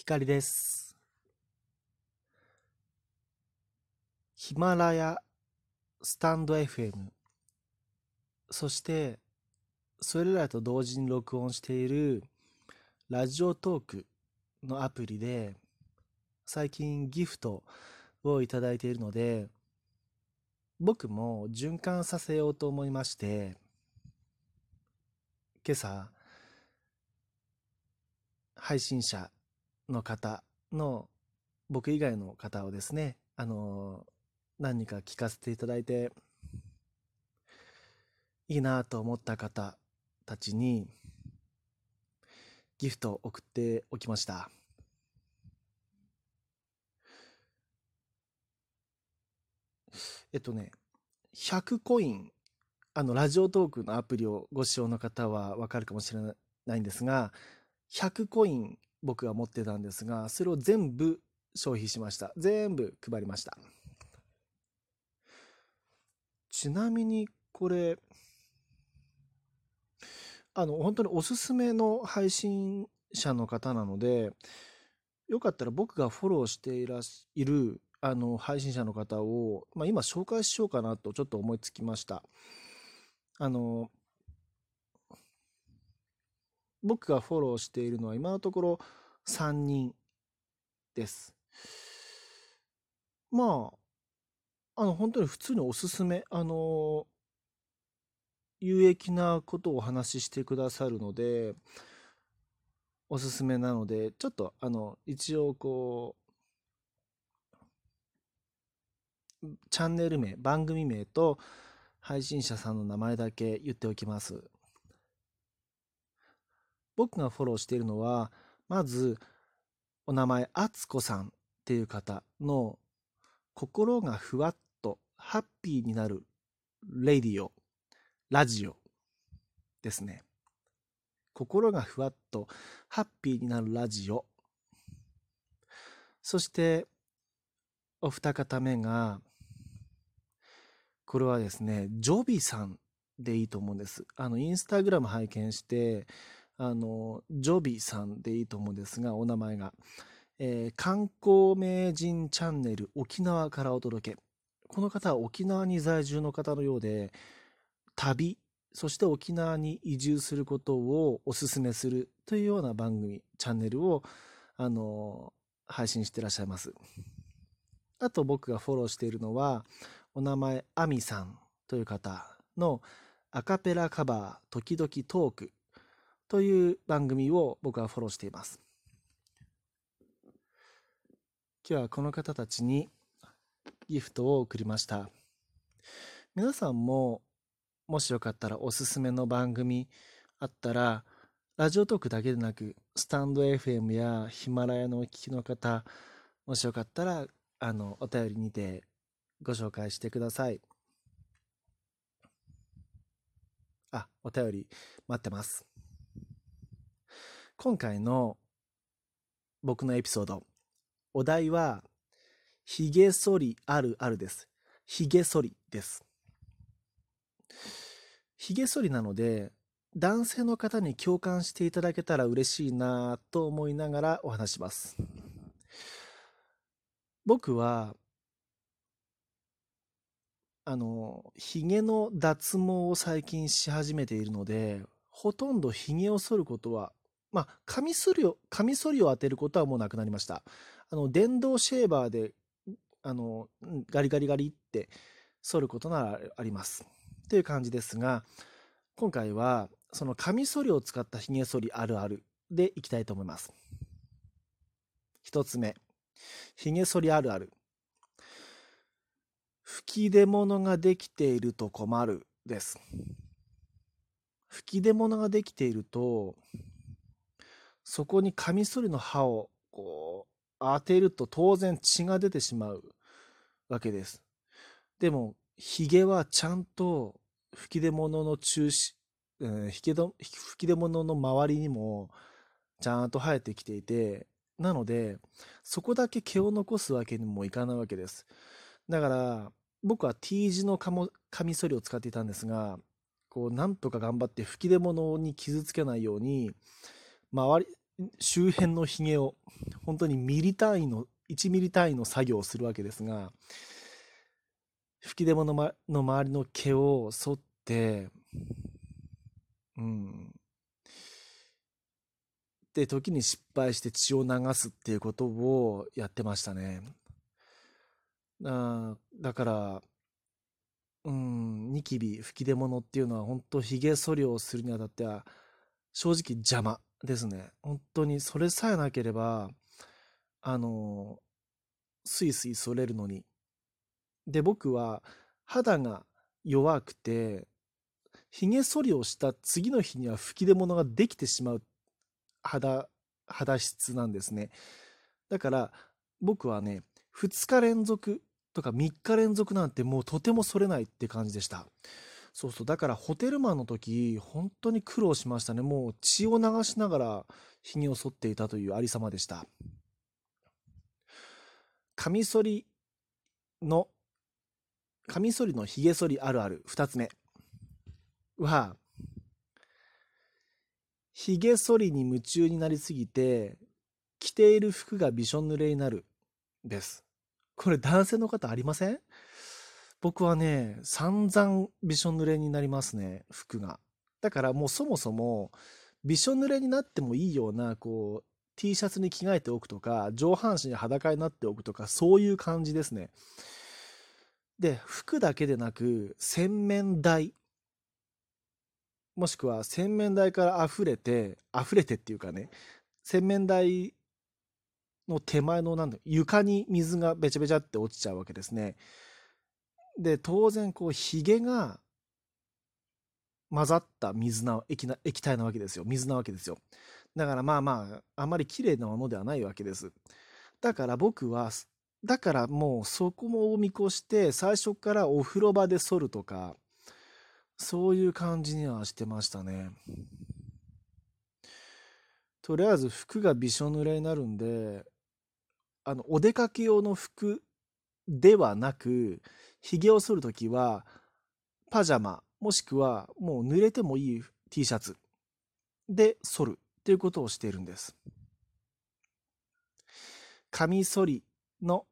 光です。ヒマラヤ、スタンド FM、そしてそれらと同時に録音しているラジオトークのアプリで最近ギフトをいただいているので僕も循環させようと思いまして今朝配信者の方の僕以外の方をですねあの何か聞かせていただいていいなと思った方たちにギフトを送っておきました。えっとね100コインあのラジオトークのアプリをご使用の方はわかるかもしれないんですが100コイン僕が持ってたんですが、それを全部消費しました。全部配りました。ちなみにこれ、あの、本当におすすめの配信者の方なので、よかったら僕がフォローしていらしいるあの配信者の方を、まあ、今紹介しようかなとちょっと思いつきました。あの、僕がフォローしているのは今のところ3人です。まあ、あの、本当に普通におすすめ、あの、有益なことをお話ししてくださるので、おすすめなので、ちょっと、あの、一応こう、チャンネル名、番組名と配信者さんの名前だけ言っておきます。僕がフォローしているのは、まず、お名前、あつこさんっていう方の心がふわっとハッピーになるレディオ、ラジオですね。心がふわっとハッピーになるラジオ。そして、お二方目が、これはですね、ジョビさんでいいと思うんです。あの、インスタグラム拝見して、あの、ジョビさんでいいと思うんですが、お名前が。えー、観光名人チャンネル沖縄からお届け。この方は沖縄に在住の方のようで、旅、そして沖縄に移住することをお勧めするというような番組、チャンネルを、あの、配信してらっしゃいます。あと僕がフォローしているのは、お名前、アミさんという方のアカペラカバー、時々トークという番組を僕はフォローしています。今日はこの方たちにギフトを送りました。皆さんももしよかったらおすすめの番組あったらラジオトークだけでなくスタンド FM やヒマラヤのお聞きの方もしよかったらあのお便りにてご紹介してください。あ、お便り待ってます。今回の僕のエピソード、お題は、髭剃りあるあるです。髭剃りです。髭剃りなので、男性の方に共感していただけたら嬉しいなと思いながらお話します。僕は、あの、髭の脱毛を最近し始めているので、ほとんど髭を剃ることはまあ、カミソリを、カミソリを当てることはもうなくなりました。あの、電動シェーバーで、あの、ガリガリガリって剃ることならあります。という感じですが、今回は、そのカミソリを使った髭剃りあるあるでいきたいと思います。一つ目、髭剃りあるある。吹き出物ができていると困るです。吹き出物ができていると、そこにカミソリの刃をこう当てると当然血が出てしまうわけです。でも、ヒゲはちゃんと吹き出物の中心、えー、吹き出物の周りにもちゃんと生えてきていて、なので、そこだけ毛を残すわけにもいかないわけです。だから、僕は T 字のカミソリを使っていたんですが、こう、なんとか頑張って吹き出物に傷つけないように、周り、周辺のひげを本当にミリ単位の1ミリ単位の作業をするわけですが吹き出物の周りの毛を剃ってうん。で時に失敗して血を流すっていうことをやってましたね。あだからうんニキビ吹き出物っていうのは本当ひげ剃りをするにあたっては正直邪魔。ですね。本当にそれさえなければあのスイスイ剃れるのに。で僕は肌が弱くてひげ剃りをした次の日には吹き出物ができてしまう肌肌質なんですね。だから僕はね2日連続とか3日連続なんてもうとてもそれないって感じでした。そうそう。だからホテルマンの時本当に苦労しましたね。もう血を流しながらひげを剃っていたというありさまでした。カミソリのカミソリのひげ剃りあるある。2つ目。はひげ剃りに夢中になりすぎて着ている服がびしょ濡れになるです。これ男性の方ありません？僕はね、散々びしょ濡れになりますね、服が。だからもうそもそも、びしょ濡れになってもいいような、こう、T シャツに着替えておくとか、上半身裸になっておくとか、そういう感じですね。で、服だけでなく、洗面台。もしくは洗面台から溢れて、溢れてっていうかね、洗面台の手前のなんだ床に水がべちゃべちゃって落ちちゃうわけですね。で当然こうひげが混ざった水な液な液体なわけですよ。水なわけですよ。だからまあまああまり綺麗なものではないわけです。だから僕はだからもうそこも見越して最初からお風呂場で剃るとかそういう感じにはしてましたね。とりあえず服がびしょ濡れになるんであのお出かけ用の服ではなくひげを剃るときはパジャマもしくはもう濡れてもいい T シャツで剃るということをしているんです。カミソリの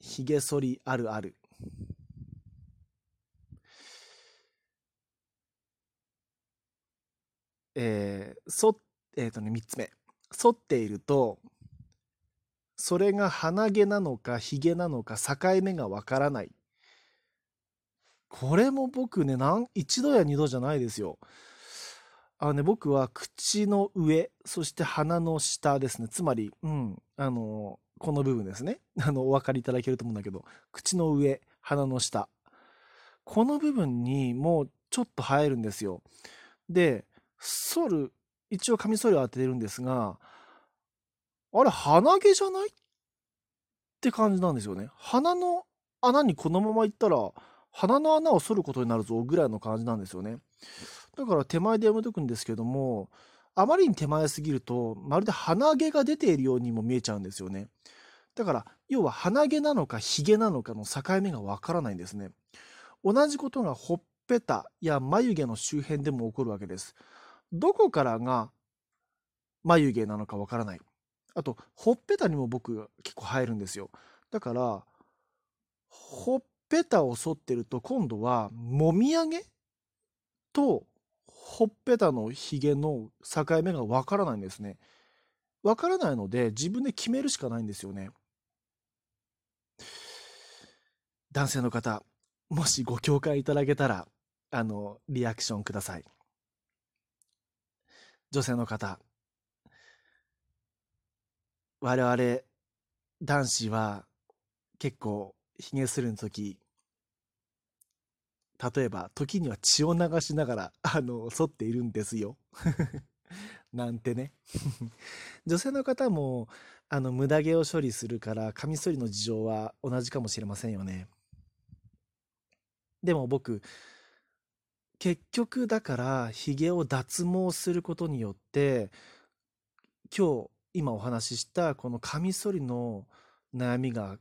ひげ剃りあるある。えー、そえっ、ー、とね、3つ目。剃っていると、それが鼻毛なのかひげなのか境目がわからない。これも僕ね、なん一度や二度じゃないですよ。あのね、僕は口の上、そして鼻の下ですね。つまり、うん、あの、この部分ですね。あの、お分かりいただけると思うんだけど、口の上、鼻の下。この部分にもうちょっと生えるんですよ。で、剃る、一応カミソリを当ててるんですが、あれ、鼻毛じゃない？って感じなんですよね。鼻の穴にこのまま行ったら、鼻の穴を剃ることになるぞぐらいの感じなんですよね。だから手前でやめとくんですけども、あまりに手前すぎると、まるで鼻毛が出ているようにも見えちゃうんですよね。だから、要は鼻毛なのかヒゲなのかの境目がわからないんですね。同じことがほっぺたや眉毛の周辺でも起こるわけです。どこからが眉毛なのかわからない。あと、ほっぺたにも僕結構入るんですよ。だから、ほっぺたを剃ってると今度はもみあげとほっぺたのひげの境目がわからないんですね。わからないので自分で決めるしかないんですよね。男性の方、もしご共感いただけたら、あの、リアクションください。女性の方、我々男子は結構ひげするの時例えば時には血を流しながら あの剃っているんですよ。なんてね。女性の方もあの無駄毛を処理するからカミソリの事情は同じかもしれませんよね。でも僕結局だからひげを脱毛することによって今日今お話ししたこのカミソリの悩みが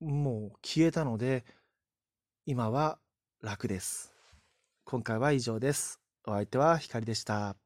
もう消えたので今は楽です。今回は以上です。お相手は光でした。